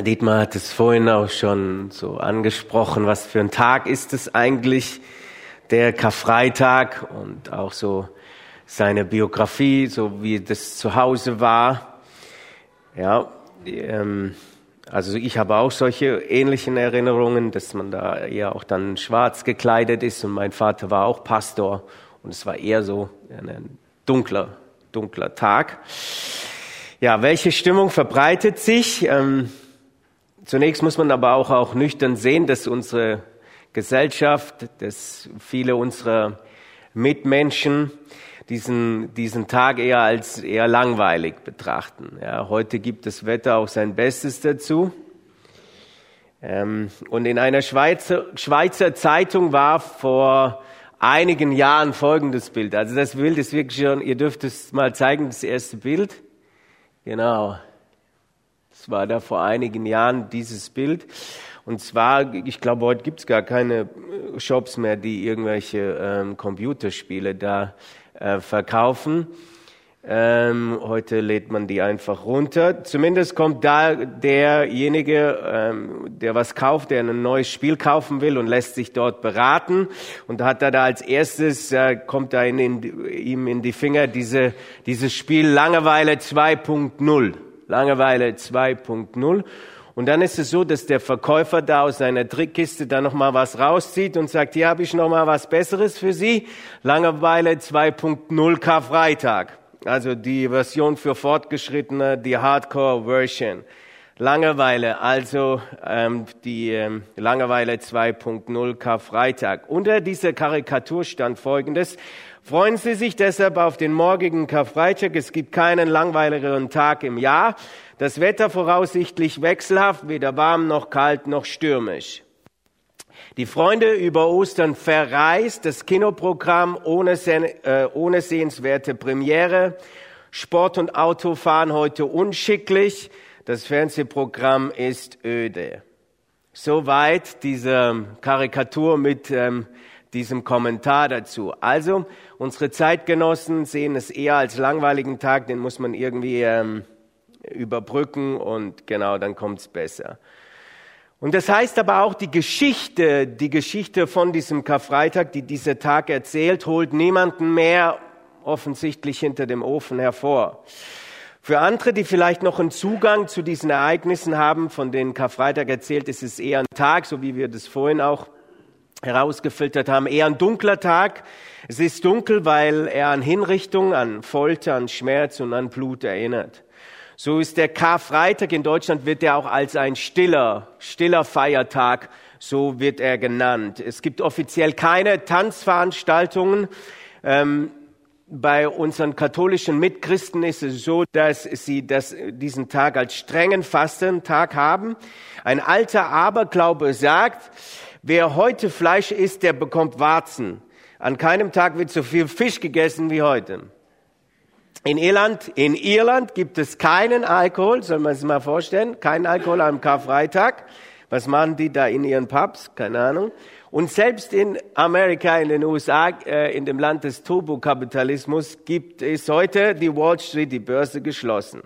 Dietmar hat es vorhin auch schon so angesprochen, was für ein Tag ist es eigentlich, der Karfreitag und auch so seine Biografie, so wie das zu Hause war. Ja, ähm, also ich habe auch solche ähnlichen Erinnerungen, dass man da eher auch dann schwarz gekleidet ist und mein Vater war auch Pastor und es war eher so ein dunkler, dunkler Tag. Ja, welche Stimmung verbreitet sich? Ähm, Zunächst muss man aber auch, auch nüchtern sehen, dass unsere Gesellschaft, dass viele unserer Mitmenschen diesen, diesen Tag eher als eher langweilig betrachten. Ja, heute gibt das Wetter auch sein Bestes dazu. Ähm, und in einer Schweizer, Schweizer Zeitung war vor einigen Jahren folgendes Bild. Also das Bild ist wirklich schon, ihr dürft es mal zeigen, das erste Bild. Genau. Es war da vor einigen Jahren dieses Bild. Und zwar, ich glaube, heute gibt es gar keine äh, Shops mehr, die irgendwelche ähm, Computerspiele da äh, verkaufen. Ähm, heute lädt man die einfach runter. Zumindest kommt da derjenige, ähm, der was kauft, der ein neues Spiel kaufen will und lässt sich dort beraten. Und hat er da als erstes, äh, kommt da in, in, ihm in die Finger diese, dieses Spiel Langeweile 2.0. Langeweile 2.0. Und dann ist es so, dass der Verkäufer da aus seiner Trickkiste da noch mal was rauszieht und sagt, hier habe ich noch mal was Besseres für Sie. Langeweile 2.0 Karfreitag. Also die Version für Fortgeschrittene, die Hardcore-Version. Langeweile, also ähm, die ähm, Langeweile 2.0 Karfreitag. Unter dieser Karikatur stand Folgendes. Freuen Sie sich deshalb auf den morgigen Karfreitag. Es gibt keinen langweiligeren Tag im Jahr. Das Wetter voraussichtlich wechselhaft, weder warm noch kalt noch stürmisch. Die Freunde über Ostern verreist, das Kinoprogramm ohne, äh, ohne sehenswerte Premiere, Sport und Autofahren heute unschicklich, das Fernsehprogramm ist öde. Soweit diese Karikatur mit ähm, diesem Kommentar dazu. Also, unsere Zeitgenossen sehen es eher als langweiligen Tag, den muss man irgendwie ähm, überbrücken und genau, dann kommt's besser. Und das heißt aber auch, die Geschichte, die Geschichte von diesem Karfreitag, die dieser Tag erzählt, holt niemanden mehr offensichtlich hinter dem Ofen hervor. Für andere, die vielleicht noch einen Zugang zu diesen Ereignissen haben, von denen Karfreitag erzählt, ist es eher ein Tag, so wie wir das vorhin auch herausgefiltert haben, eher ein dunkler Tag. Es ist dunkel, weil er an Hinrichtung, an Folter, an Schmerz und an Blut erinnert. So ist der Karfreitag in Deutschland wird er auch als ein stiller, stiller Feiertag, so wird er genannt. Es gibt offiziell keine Tanzveranstaltungen. Ähm, bei unseren katholischen Mitchristen ist es so, dass sie das, diesen Tag als strengen Fastentag haben. Ein alter Aberglaube sagt, Wer heute Fleisch isst, der bekommt Warzen. An keinem Tag wird so viel Fisch gegessen wie heute. In Irland, in Irland gibt es keinen Alkohol, soll man sich mal vorstellen, keinen Alkohol am Karfreitag. Was machen die da in ihren Pubs? Keine Ahnung. Und selbst in Amerika, in den USA, äh, in dem Land des Turbokapitalismus, gibt es heute die Wall Street, die Börse geschlossen.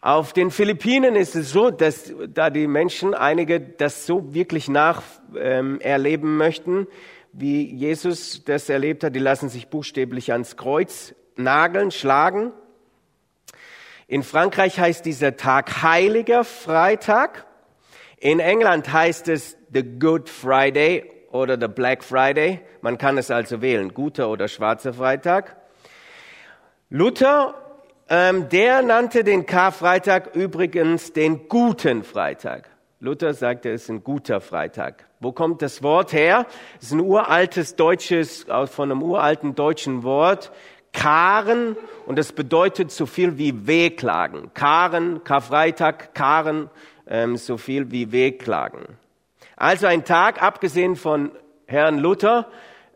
Auf den Philippinen ist es so, dass da die Menschen, einige das so wirklich nacherleben ähm, möchten, wie Jesus das erlebt hat, die lassen sich buchstäblich ans Kreuz nageln, schlagen. In Frankreich heißt dieser Tag Heiliger Freitag. In England heißt es the Good Friday oder the Black Friday. Man kann es also wählen, guter oder schwarzer Freitag. Luther ähm, der nannte den Karfreitag übrigens den guten Freitag. Luther sagte, es ist ein guter Freitag. Wo kommt das Wort her? Es ist ein uraltes deutsches, von einem uralten deutschen Wort. Karen, und das bedeutet so viel wie Wehklagen. Karen, Karfreitag, Karen, ähm, so viel wie Wehklagen. Also ein Tag, abgesehen von Herrn Luther,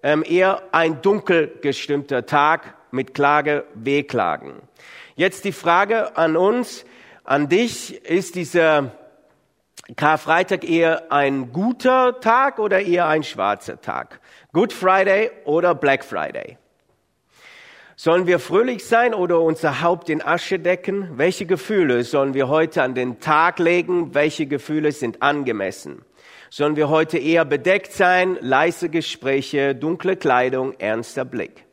ähm, eher ein dunkel gestimmter Tag mit Klage, Wehklagen. Jetzt die Frage an uns, an dich, ist dieser Karfreitag eher ein guter Tag oder eher ein schwarzer Tag? Good Friday oder Black Friday? Sollen wir fröhlich sein oder unser Haupt in Asche decken? Welche Gefühle sollen wir heute an den Tag legen? Welche Gefühle sind angemessen? Sollen wir heute eher bedeckt sein, leise Gespräche, dunkle Kleidung, ernster Blick?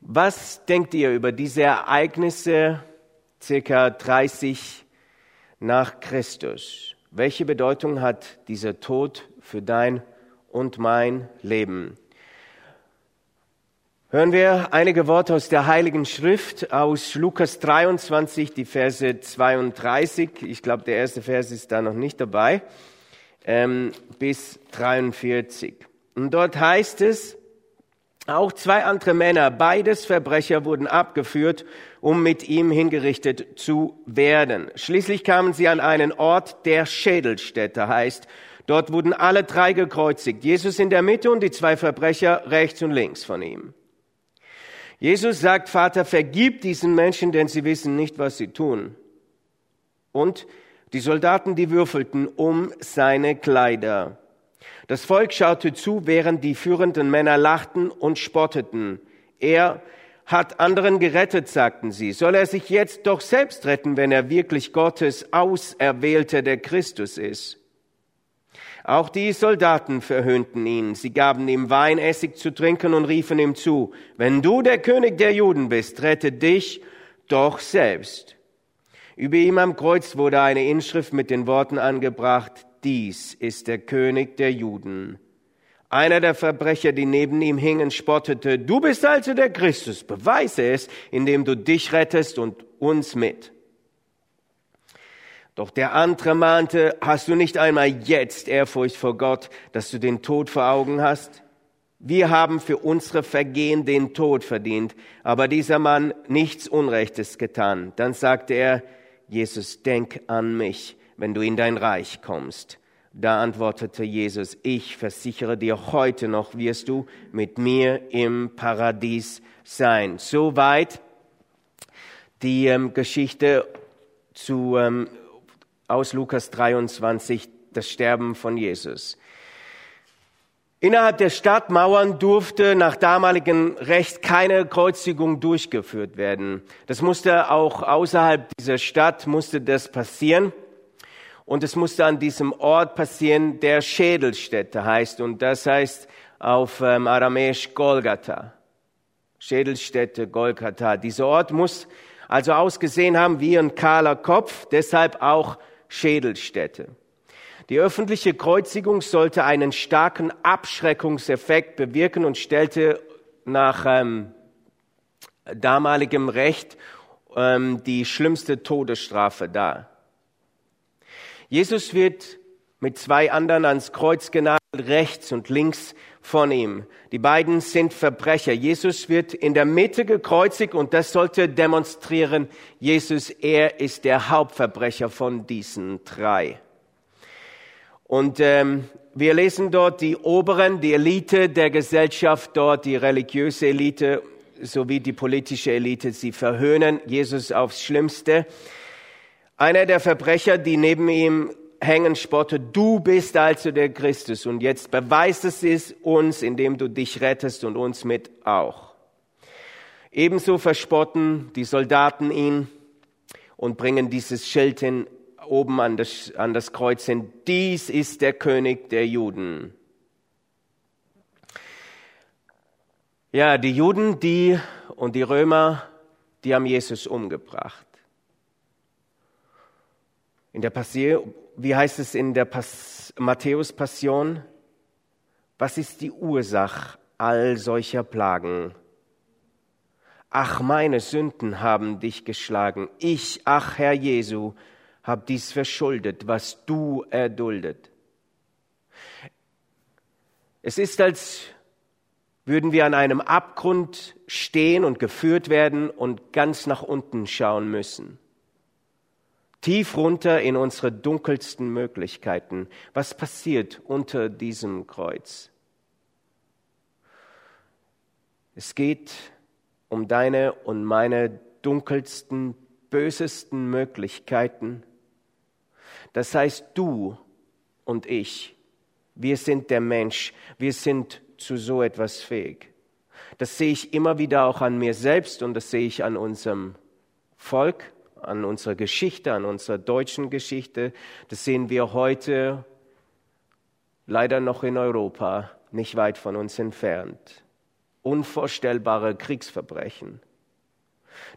Was denkt ihr über diese Ereignisse circa 30 nach Christus? Welche Bedeutung hat dieser Tod für dein und mein Leben? Hören wir einige Worte aus der Heiligen Schrift aus Lukas 23, die Verse 32. Ich glaube, der erste Vers ist da noch nicht dabei, ähm, bis 43. Und dort heißt es, auch zwei andere Männer, beides Verbrecher, wurden abgeführt, um mit ihm hingerichtet zu werden. Schließlich kamen sie an einen Ort, der Schädelstätte heißt. Dort wurden alle drei gekreuzigt. Jesus in der Mitte und die zwei Verbrecher rechts und links von ihm. Jesus sagt, Vater, vergib diesen Menschen, denn sie wissen nicht, was sie tun. Und die Soldaten, die würfelten um seine Kleider. Das Volk schaute zu, während die führenden Männer lachten und spotteten. Er hat anderen gerettet, sagten sie. Soll er sich jetzt doch selbst retten, wenn er wirklich Gottes Auserwählter der Christus ist? Auch die Soldaten verhöhnten ihn. Sie gaben ihm Weinessig zu trinken und riefen ihm zu, wenn du der König der Juden bist, rette dich doch selbst. Über ihm am Kreuz wurde eine Inschrift mit den Worten angebracht, dies ist der König der Juden. Einer der Verbrecher, die neben ihm hingen, spottete, du bist also der Christus, beweise es, indem du dich rettest und uns mit. Doch der andere mahnte, hast du nicht einmal jetzt Ehrfurcht vor Gott, dass du den Tod vor Augen hast? Wir haben für unsere Vergehen den Tod verdient, aber dieser Mann nichts Unrechtes getan. Dann sagte er, Jesus, denk an mich, wenn du in dein Reich kommst. Da antwortete Jesus, ich versichere dir, heute noch wirst du mit mir im Paradies sein. Soweit die ähm, Geschichte zu ähm, aus Lukas 23, das Sterben von Jesus. Innerhalb der Stadtmauern durfte nach damaligem Recht keine Kreuzigung durchgeführt werden. Das musste auch außerhalb dieser Stadt musste das passieren. Und es musste an diesem Ort passieren, der Schädelstätte heißt. Und das heißt auf ähm, Aramäisch Golgatha. Schädelstätte, Golgatha. Dieser Ort muss also ausgesehen haben wie ein kahler Kopf, deshalb auch Schädelstätte. Die öffentliche Kreuzigung sollte einen starken Abschreckungseffekt bewirken und stellte nach ähm, damaligem Recht ähm, die schlimmste Todesstrafe dar. Jesus wird mit zwei anderen ans Kreuz genagelt, rechts und links von ihm. Die beiden sind Verbrecher. Jesus wird in der Mitte gekreuzigt und das sollte demonstrieren, Jesus, er ist der Hauptverbrecher von diesen drei. Und ähm, wir lesen dort die Oberen, die Elite der Gesellschaft dort, die religiöse Elite sowie die politische Elite, sie verhöhnen Jesus aufs Schlimmste. Einer der Verbrecher, die neben ihm hängen, spotte, du bist also der Christus und jetzt beweist es uns, indem du dich rettest und uns mit auch. Ebenso verspotten die Soldaten ihn und bringen dieses Schild hin, oben an das, an das Kreuz hin, dies ist der König der Juden. Ja, die Juden, die und die Römer, die haben Jesus umgebracht. In der Passion, wie heißt es in der Matthäus-Passion? Was ist die Ursache all solcher Plagen? Ach, meine Sünden haben dich geschlagen. Ich, ach Herr Jesu, hab dies verschuldet, was du erduldet. Es ist, als würden wir an einem Abgrund stehen und geführt werden und ganz nach unten schauen müssen tief runter in unsere dunkelsten Möglichkeiten. Was passiert unter diesem Kreuz? Es geht um deine und meine dunkelsten, bösesten Möglichkeiten. Das heißt, du und ich, wir sind der Mensch, wir sind zu so etwas fähig. Das sehe ich immer wieder auch an mir selbst und das sehe ich an unserem Volk, an unserer Geschichte, an unserer deutschen Geschichte. Das sehen wir heute leider noch in Europa, nicht weit von uns entfernt. Unvorstellbare Kriegsverbrechen.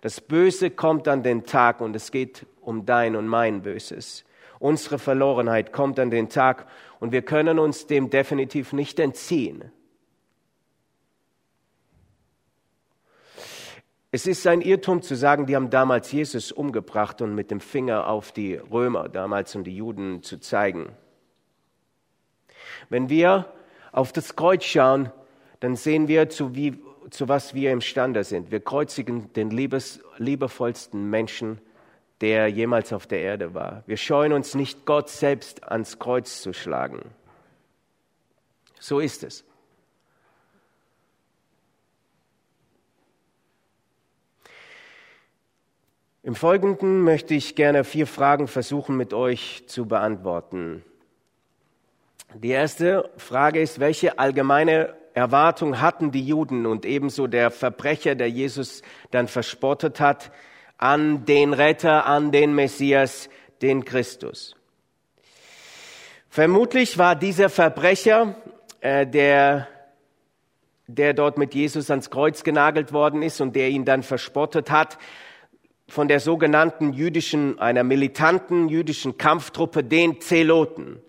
Das Böse kommt an den Tag und es geht um dein und mein Böses. Unsere Verlorenheit kommt an den Tag und wir können uns dem definitiv nicht entziehen. Es ist ein Irrtum zu sagen, die haben damals Jesus umgebracht und mit dem Finger auf die Römer damals und die Juden zu zeigen. Wenn wir auf das Kreuz schauen, dann sehen wir, zu, wie, zu was wir imstande sind. Wir kreuzigen den liebes, liebevollsten Menschen, der jemals auf der Erde war. Wir scheuen uns nicht, Gott selbst ans Kreuz zu schlagen. So ist es. Im Folgenden möchte ich gerne vier Fragen versuchen mit euch zu beantworten. Die erste Frage ist, welche allgemeine Erwartung hatten die Juden und ebenso der Verbrecher, der Jesus dann verspottet hat, an den Retter, an den Messias, den Christus? Vermutlich war dieser Verbrecher, äh, der, der dort mit Jesus ans Kreuz genagelt worden ist und der ihn dann verspottet hat, von der sogenannten jüdischen, einer militanten jüdischen Kampftruppe, den Zeloten.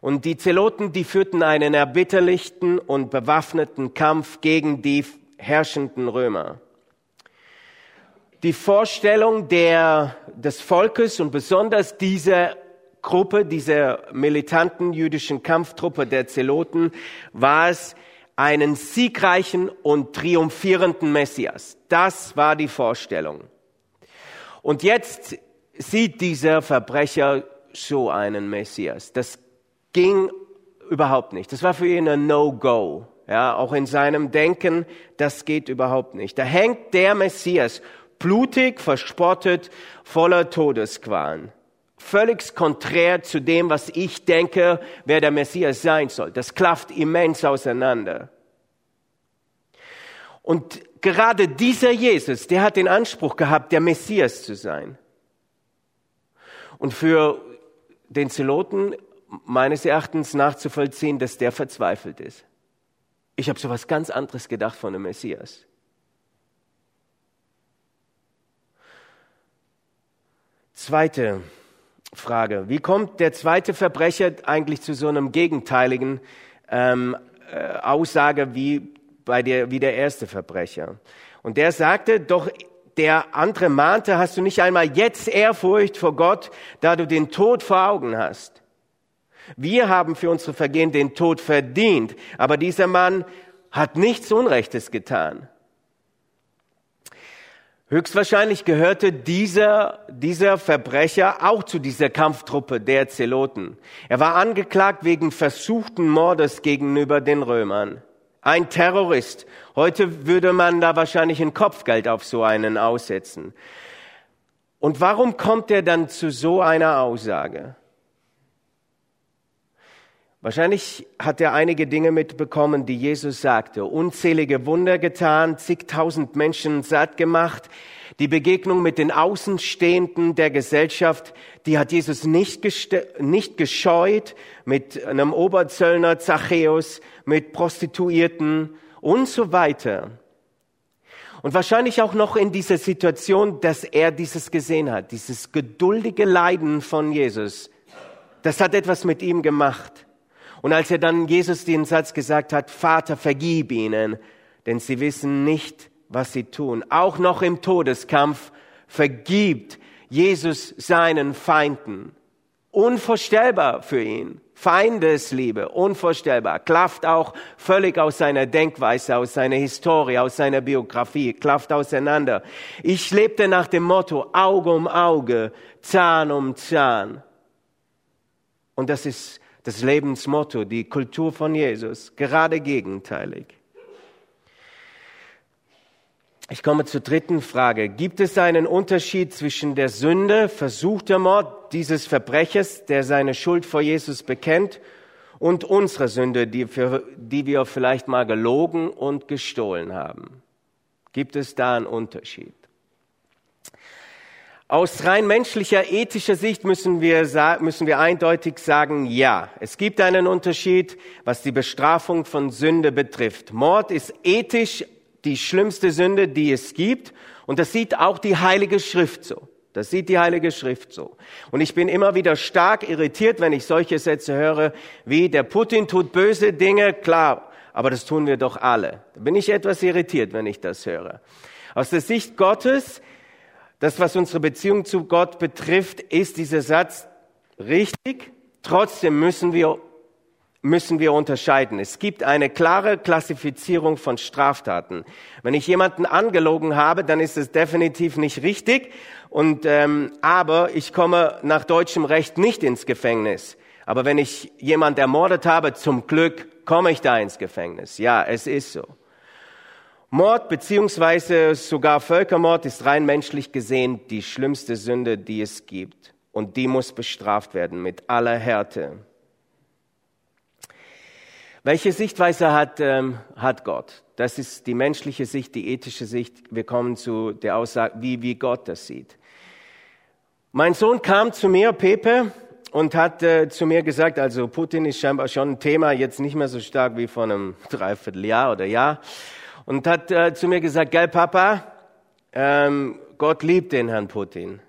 Und die Zeloten, die führten einen erbitterlichten und bewaffneten Kampf gegen die herrschenden Römer. Die Vorstellung der, des Volkes und besonders dieser Gruppe, dieser militanten jüdischen Kampftruppe der Zeloten, war es, einen siegreichen und triumphierenden Messias. Das war die Vorstellung. Und jetzt sieht dieser Verbrecher so einen Messias. Das ging überhaupt nicht. Das war für ihn ein No-Go. Ja, auch in seinem Denken, das geht überhaupt nicht. Da hängt der Messias blutig, verspottet, voller Todesqualen. Völlig konträr zu dem, was ich denke, wer der Messias sein soll. Das klafft immens auseinander. Und gerade dieser Jesus, der hat den Anspruch gehabt, der Messias zu sein. Und für den Zeloten meines Erachtens nachzuvollziehen, dass der verzweifelt ist. Ich habe so was ganz anderes gedacht von dem Messias. Zweite Frage. Wie kommt der zweite Verbrecher eigentlich zu so einem gegenteiligen ähm, äh, Aussage wie, bei der, wie der erste Verbrecher? Und der sagte, doch der andere mahnte, hast du nicht einmal jetzt Ehrfurcht vor Gott, da du den Tod vor Augen hast? Wir haben für unsere Vergehen den Tod verdient, aber dieser Mann hat nichts Unrechtes getan. Höchstwahrscheinlich gehörte dieser, dieser Verbrecher auch zu dieser Kampftruppe der Zeloten. Er war angeklagt wegen versuchten Mordes gegenüber den Römern. Ein Terrorist. Heute würde man da wahrscheinlich ein Kopfgeld auf so einen aussetzen. Und warum kommt er dann zu so einer Aussage? Wahrscheinlich hat er einige Dinge mitbekommen, die Jesus sagte. Unzählige Wunder getan, zigtausend Menschen satt gemacht. Die Begegnung mit den Außenstehenden der Gesellschaft, die hat Jesus nicht, nicht gescheut mit einem Oberzöllner Zachäus, mit Prostituierten und so weiter. Und wahrscheinlich auch noch in dieser Situation, dass er dieses gesehen hat, dieses geduldige Leiden von Jesus. Das hat etwas mit ihm gemacht. Und als er dann Jesus den Satz gesagt hat, Vater, vergib ihnen, denn sie wissen nicht, was sie tun. Auch noch im Todeskampf vergibt Jesus seinen Feinden. Unvorstellbar für ihn. Feindesliebe, unvorstellbar. Klafft auch völlig aus seiner Denkweise, aus seiner Historie, aus seiner Biografie, klafft auseinander. Ich lebte nach dem Motto Auge um Auge, Zahn um Zahn. Und das ist das Lebensmotto, die Kultur von Jesus, gerade gegenteilig. Ich komme zur dritten Frage. Gibt es einen Unterschied zwischen der Sünde, versuchter Mord dieses Verbrechers, der seine Schuld vor Jesus bekennt, und unsere Sünde, die, für, die wir vielleicht mal gelogen und gestohlen haben? Gibt es da einen Unterschied? Aus rein menschlicher, ethischer Sicht müssen wir, müssen wir eindeutig sagen, ja, es gibt einen Unterschied, was die Bestrafung von Sünde betrifft. Mord ist ethisch die schlimmste Sünde, die es gibt. Und das sieht auch die Heilige Schrift so. Das sieht die Heilige Schrift so. Und ich bin immer wieder stark irritiert, wenn ich solche Sätze höre, wie der Putin tut böse Dinge, klar, aber das tun wir doch alle. Da bin ich etwas irritiert, wenn ich das höre. Aus der Sicht Gottes das, was unsere Beziehung zu Gott betrifft, ist dieser Satz richtig. Trotzdem müssen wir, müssen wir unterscheiden. Es gibt eine klare Klassifizierung von Straftaten. Wenn ich jemanden angelogen habe, dann ist es definitiv nicht richtig. Und, ähm, aber ich komme nach deutschem Recht nicht ins Gefängnis. Aber wenn ich jemand ermordet habe, zum Glück komme ich da ins Gefängnis. Ja, es ist so. Mord beziehungsweise sogar Völkermord ist rein menschlich gesehen die schlimmste Sünde, die es gibt. Und die muss bestraft werden mit aller Härte. Welche Sichtweise hat, ähm, hat Gott? Das ist die menschliche Sicht, die ethische Sicht. Wir kommen zu der Aussage, wie, wie Gott das sieht. Mein Sohn kam zu mir, Pepe, und hat äh, zu mir gesagt, also Putin ist scheinbar schon ein Thema, jetzt nicht mehr so stark wie vor einem Dreivierteljahr oder Jahr und hat äh, zu mir gesagt, gell Papa, ähm, Gott liebt den Herrn Putin.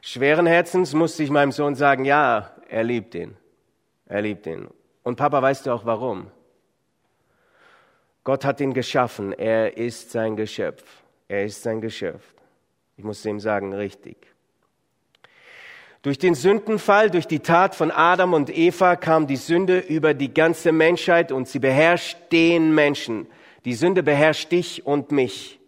Schweren Herzens musste ich meinem Sohn sagen, ja, er liebt ihn. Er liebt ihn. Und Papa, weißt du auch warum? Gott hat ihn geschaffen. Er ist sein Geschöpf. Er ist sein Geschöpf. Ich musste ihm sagen, richtig. Durch den Sündenfall, durch die Tat von Adam und Eva kam die Sünde über die ganze Menschheit und sie beherrscht den Menschen. Die Sünde beherrscht dich und mich.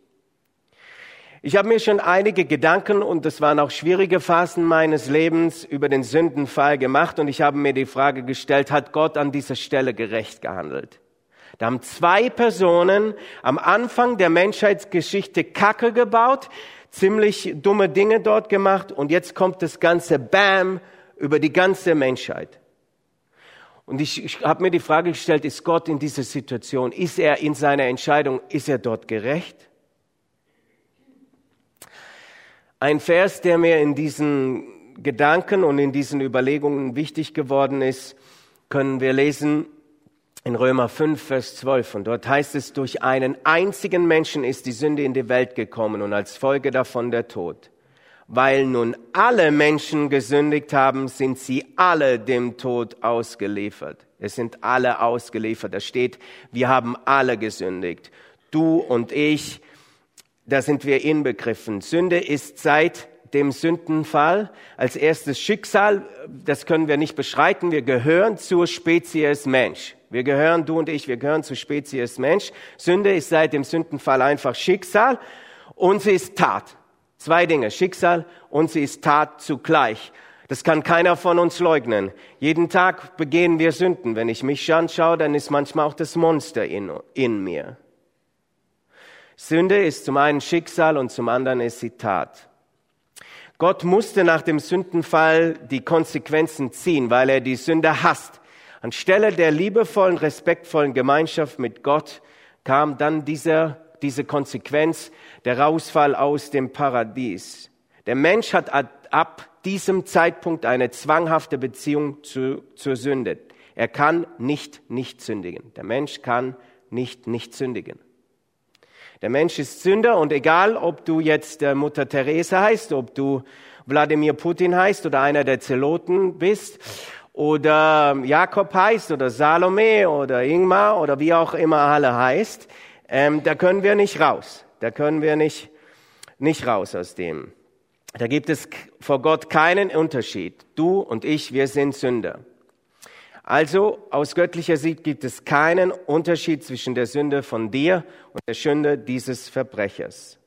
Ich habe mir schon einige Gedanken und das waren auch schwierige Phasen meines Lebens über den Sündenfall gemacht und ich habe mir die Frage gestellt, hat Gott an dieser Stelle gerecht gehandelt? Da haben zwei Personen am Anfang der Menschheitsgeschichte Kacke gebaut, ziemlich dumme Dinge dort gemacht und jetzt kommt das ganze Bam über die ganze Menschheit. Und ich, ich habe mir die Frage gestellt, ist Gott in dieser Situation, ist er in seiner Entscheidung, ist er dort gerecht? Ein Vers, der mir in diesen Gedanken und in diesen Überlegungen wichtig geworden ist, können wir lesen in Römer 5, Vers 12. Und dort heißt es, durch einen einzigen Menschen ist die Sünde in die Welt gekommen und als Folge davon der Tod. Weil nun alle Menschen gesündigt haben, sind sie alle dem Tod ausgeliefert. Es sind alle ausgeliefert. Da steht, wir haben alle gesündigt. Du und ich, da sind wir inbegriffen. Sünde ist seit dem Sündenfall als erstes Schicksal, das können wir nicht beschreiten. Wir gehören zur Spezies Mensch. Wir gehören, du und ich, wir gehören zur Spezies Mensch. Sünde ist seit dem Sündenfall einfach Schicksal und sie ist Tat. Zwei Dinge, Schicksal und sie ist Tat zugleich. Das kann keiner von uns leugnen. Jeden Tag begehen wir Sünden. Wenn ich mich anschaue, dann ist manchmal auch das Monster in, in mir. Sünde ist zum einen Schicksal und zum anderen ist sie Tat. Gott musste nach dem Sündenfall die Konsequenzen ziehen, weil er die Sünde hasst. Anstelle der liebevollen, respektvollen Gemeinschaft mit Gott kam dann dieser diese Konsequenz, der Rausfall aus dem Paradies. Der Mensch hat ab diesem Zeitpunkt eine zwanghafte Beziehung zu, zur Sünde. Er kann nicht nicht sündigen. Der Mensch kann nicht nicht sündigen. Der Mensch ist Sünder und egal, ob du jetzt Mutter Teresa heißt, ob du Wladimir Putin heißt oder einer der Zeloten bist oder Jakob heißt oder Salome oder Ingmar oder wie auch immer alle heißt, ähm, da können wir nicht raus. Da können wir nicht, nicht raus aus dem. Da gibt es vor Gott keinen Unterschied. Du und ich, wir sind Sünder. Also aus göttlicher Sicht gibt es keinen Unterschied zwischen der Sünde von dir und der Sünde dieses Verbrechers.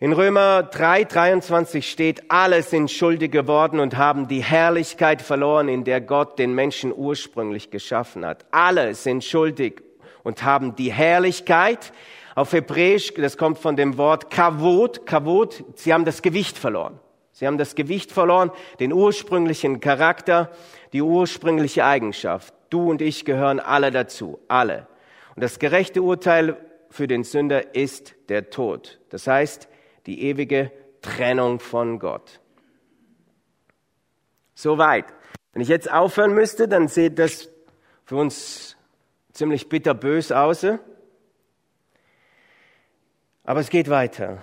In Römer 3, 23 steht, alle sind schuldig geworden und haben die Herrlichkeit verloren, in der Gott den Menschen ursprünglich geschaffen hat. Alle sind schuldig und haben die Herrlichkeit. Auf Hebräisch, das kommt von dem Wort Kavod, Kavod, sie haben das Gewicht verloren. Sie haben das Gewicht verloren, den ursprünglichen Charakter, die ursprüngliche Eigenschaft. Du und ich gehören alle dazu, alle. Und das gerechte Urteil für den Sünder ist der Tod. Das heißt, die ewige Trennung von Gott. Soweit. Wenn ich jetzt aufhören müsste, dann sieht das für uns ziemlich bitterbös aus. Aber es geht weiter.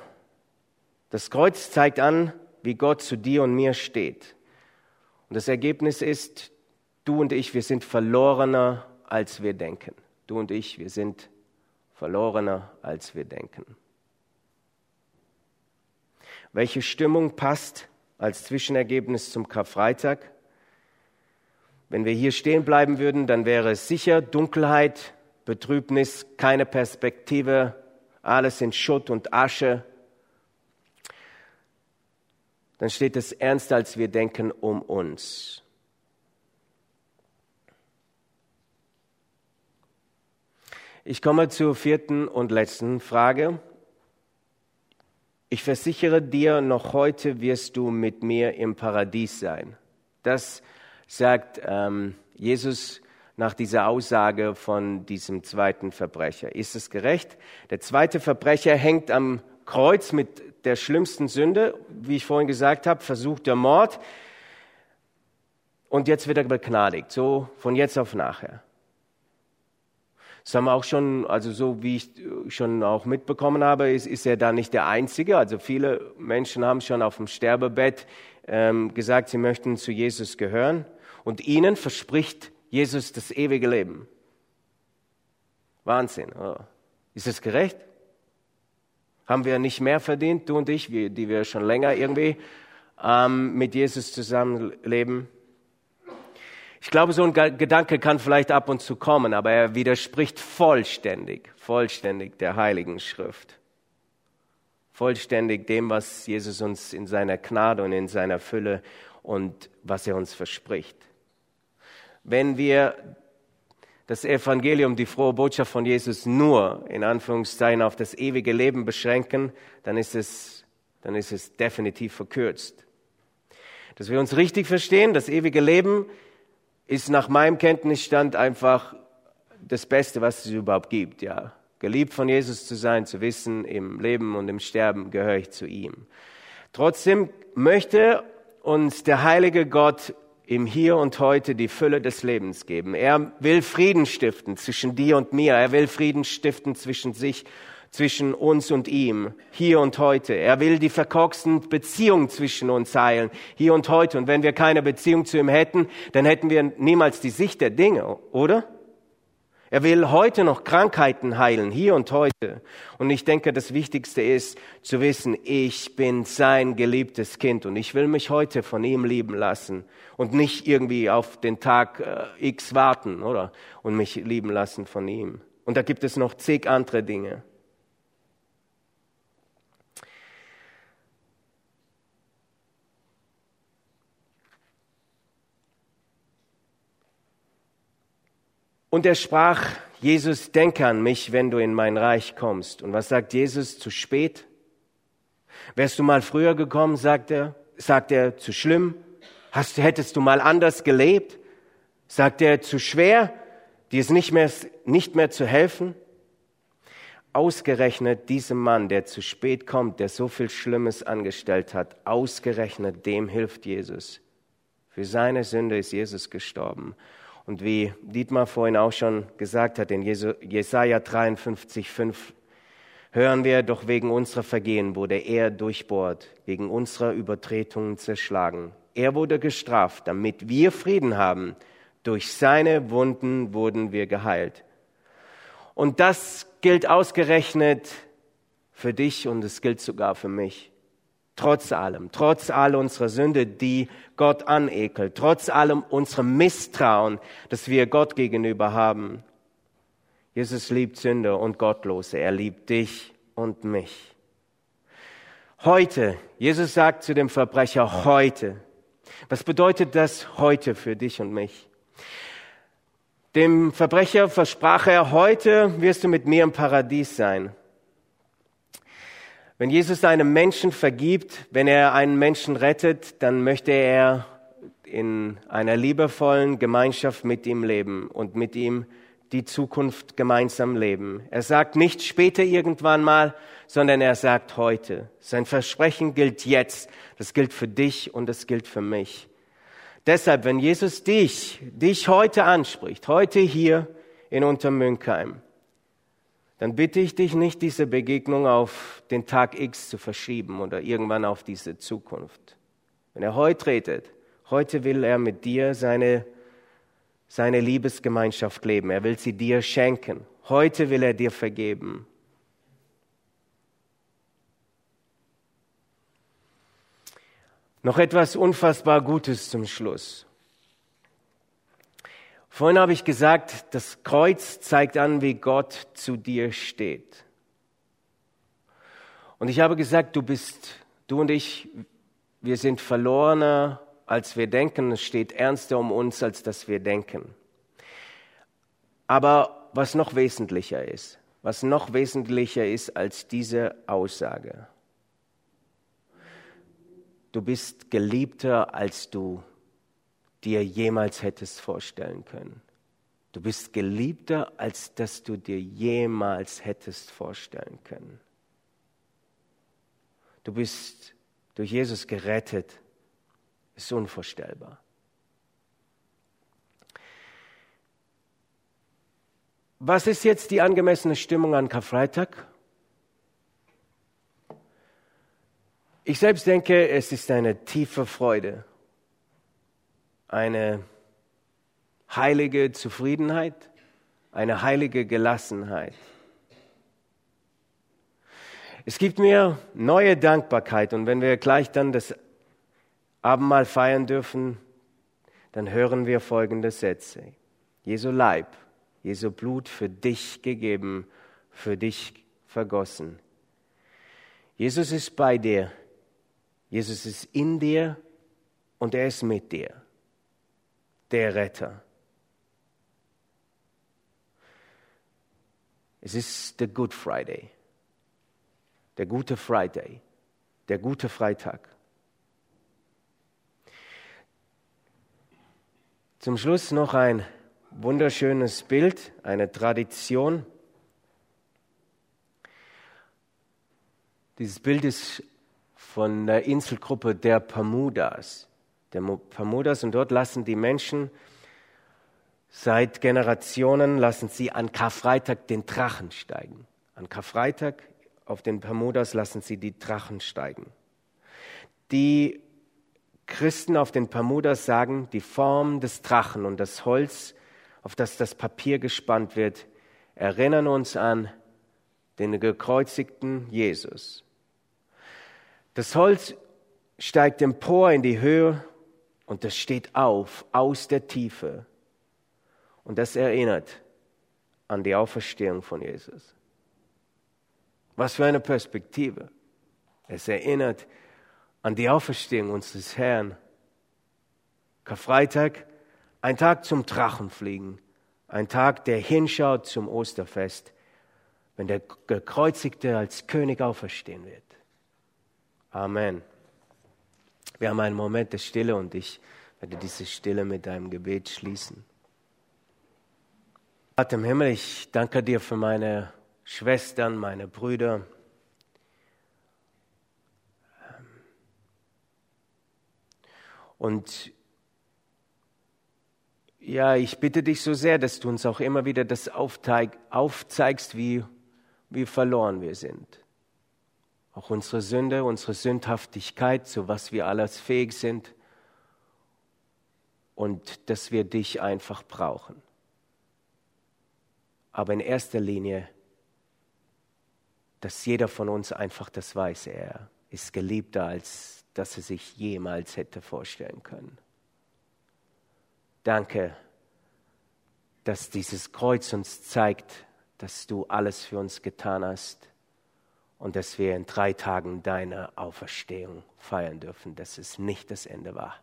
Das Kreuz zeigt an, wie Gott zu dir und mir steht. Und das Ergebnis ist, du und ich, wir sind verlorener, als wir denken. Du und ich, wir sind verlorener, als wir denken. Welche Stimmung passt als Zwischenergebnis zum Karfreitag? Wenn wir hier stehen bleiben würden, dann wäre es sicher Dunkelheit, Betrübnis, keine Perspektive, alles in Schutt und Asche. Dann steht es ernster, als wir denken, um uns. Ich komme zur vierten und letzten Frage. Ich versichere dir, noch heute wirst du mit mir im Paradies sein. Das sagt ähm, Jesus nach dieser Aussage von diesem zweiten Verbrecher. Ist es gerecht? Der zweite Verbrecher hängt am Kreuz mit der schlimmsten Sünde, wie ich vorhin gesagt habe, versuchter Mord. Und jetzt wird er begnadigt, so von jetzt auf nachher. Das haben wir auch schon, also so wie ich schon auch mitbekommen habe, ist, ist er da nicht der Einzige. Also viele Menschen haben schon auf dem Sterbebett ähm, gesagt, sie möchten zu Jesus gehören und ihnen verspricht Jesus das ewige Leben. Wahnsinn. Oh. Ist es gerecht? Haben wir nicht mehr verdient, du und ich, die wir schon länger irgendwie ähm, mit Jesus zusammenleben? Ich glaube, so ein Gedanke kann vielleicht ab und zu kommen, aber er widerspricht vollständig, vollständig der Heiligen Schrift. Vollständig dem, was Jesus uns in seiner Gnade und in seiner Fülle und was er uns verspricht. Wenn wir das Evangelium, die frohe Botschaft von Jesus nur in Anführungszeichen auf das ewige Leben beschränken, dann ist es, dann ist es definitiv verkürzt. Dass wir uns richtig verstehen, das ewige Leben ist nach meinem Kenntnisstand einfach das Beste, was es überhaupt gibt, ja. Geliebt von Jesus zu sein, zu wissen, im Leben und im Sterben gehöre ich zu ihm. Trotzdem möchte uns der heilige Gott im Hier und Heute die Fülle des Lebens geben. Er will Frieden stiften zwischen dir und mir. Er will Frieden stiften zwischen sich, zwischen uns und ihm, hier und heute. Er will die verkorksten Beziehungen zwischen uns heilen, hier und heute. Und wenn wir keine Beziehung zu ihm hätten, dann hätten wir niemals die Sicht der Dinge, oder? Er will heute noch Krankheiten heilen, hier und heute. Und ich denke, das Wichtigste ist zu wissen, ich bin sein geliebtes Kind und ich will mich heute von ihm lieben lassen und nicht irgendwie auf den Tag äh, X warten, oder? Und mich lieben lassen von ihm. Und da gibt es noch zig andere Dinge. Und er sprach, Jesus, denke an mich, wenn du in mein Reich kommst. Und was sagt Jesus? Zu spät? Wärst du mal früher gekommen, sagt er, sagt er, zu schlimm? Hast, hättest du mal anders gelebt? Sagt er, zu schwer? Dir ist nicht mehr, nicht mehr zu helfen? Ausgerechnet diesem Mann, der zu spät kommt, der so viel Schlimmes angestellt hat, ausgerechnet dem hilft Jesus. Für seine Sünde ist Jesus gestorben. Und wie Dietmar vorhin auch schon gesagt hat, in Jesaja 53, 5, hören wir, doch wegen unserer Vergehen wurde er durchbohrt, wegen unserer Übertretungen zerschlagen. Er wurde gestraft, damit wir Frieden haben. Durch seine Wunden wurden wir geheilt. Und das gilt ausgerechnet für dich und es gilt sogar für mich. Trotz allem, trotz all unserer Sünde, die Gott anekelt, trotz allem unserem Misstrauen, das wir Gott gegenüber haben. Jesus liebt Sünder und Gottlose. Er liebt dich und mich. Heute, Jesus sagt zu dem Verbrecher heute. Was bedeutet das heute für dich und mich? Dem Verbrecher versprach er, heute wirst du mit mir im Paradies sein. Wenn Jesus einem Menschen vergibt, wenn er einen Menschen rettet, dann möchte er in einer liebevollen Gemeinschaft mit ihm leben und mit ihm die Zukunft gemeinsam leben. Er sagt nicht später irgendwann mal, sondern er sagt heute. Sein Versprechen gilt jetzt. Das gilt für dich und das gilt für mich. Deshalb, wenn Jesus dich, dich heute anspricht, heute hier in Untermünkheim, dann bitte ich dich nicht, diese Begegnung auf den Tag X zu verschieben oder irgendwann auf diese Zukunft. Wenn er heute redet, heute will er mit dir seine seine Liebesgemeinschaft leben. Er will sie dir schenken. Heute will er dir vergeben. Noch etwas unfassbar Gutes zum Schluss. Vorhin habe ich gesagt, das Kreuz zeigt an, wie Gott zu dir steht. Und ich habe gesagt, du bist, du und ich, wir sind verlorener als wir denken. Es steht ernster um uns, als dass wir denken. Aber was noch wesentlicher ist, was noch wesentlicher ist als diese Aussage. Du bist geliebter, als du dir jemals hättest vorstellen können. Du bist geliebter, als dass du dir jemals hättest vorstellen können. Du bist durch Jesus gerettet ist unvorstellbar. Was ist jetzt die angemessene Stimmung an Karfreitag? Ich selbst denke, es ist eine tiefe Freude, eine heilige Zufriedenheit, eine heilige Gelassenheit. Es gibt mir neue Dankbarkeit und wenn wir gleich dann das Abendmahl feiern dürfen, dann hören wir folgende Sätze. Jesu Leib, Jesu Blut für dich gegeben, für dich vergossen. Jesus ist bei dir, Jesus ist in dir und er ist mit dir, der Retter. Es ist der Good Friday, der gute Friday, der gute Freitag. Zum Schluss noch ein wunderschönes Bild, eine Tradition. Dieses Bild ist von der Inselgruppe der Bermudas. Der Bermudas und dort lassen die Menschen seit Generationen lassen sie an Karfreitag den Drachen steigen. An Karfreitag auf den Bermudas lassen sie die Drachen steigen. Die Christen auf den Bermudas sagen, die Form des Drachen und das Holz, auf das das Papier gespannt wird, erinnern uns an den gekreuzigten Jesus. Das Holz steigt empor in die Höhe und das steht auf aus der Tiefe. Und das erinnert an die Auferstehung von Jesus. Was für eine Perspektive. Es erinnert an die Auferstehung unseres Herrn. Karfreitag, ein Tag zum Drachenfliegen, ein Tag, der hinschaut zum Osterfest, wenn der Gekreuzigte als König auferstehen wird. Amen. Wir haben einen Moment der Stille und ich werde diese Stille mit einem Gebet schließen. Vater im Himmel, ich danke dir für meine Schwestern, meine Brüder, Und ja, ich bitte dich so sehr, dass du uns auch immer wieder das aufzeigst, wie, wie verloren wir sind. Auch unsere Sünde, unsere Sündhaftigkeit, zu was wir alles fähig sind. Und dass wir dich einfach brauchen. Aber in erster Linie, dass jeder von uns einfach das weiß, er ist geliebter als das er sich jemals hätte vorstellen können. Danke, dass dieses Kreuz uns zeigt, dass du alles für uns getan hast und dass wir in drei Tagen deine Auferstehung feiern dürfen, dass es nicht das Ende war.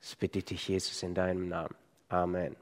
Das bitte ich dich, Jesus, in deinem Namen. Amen.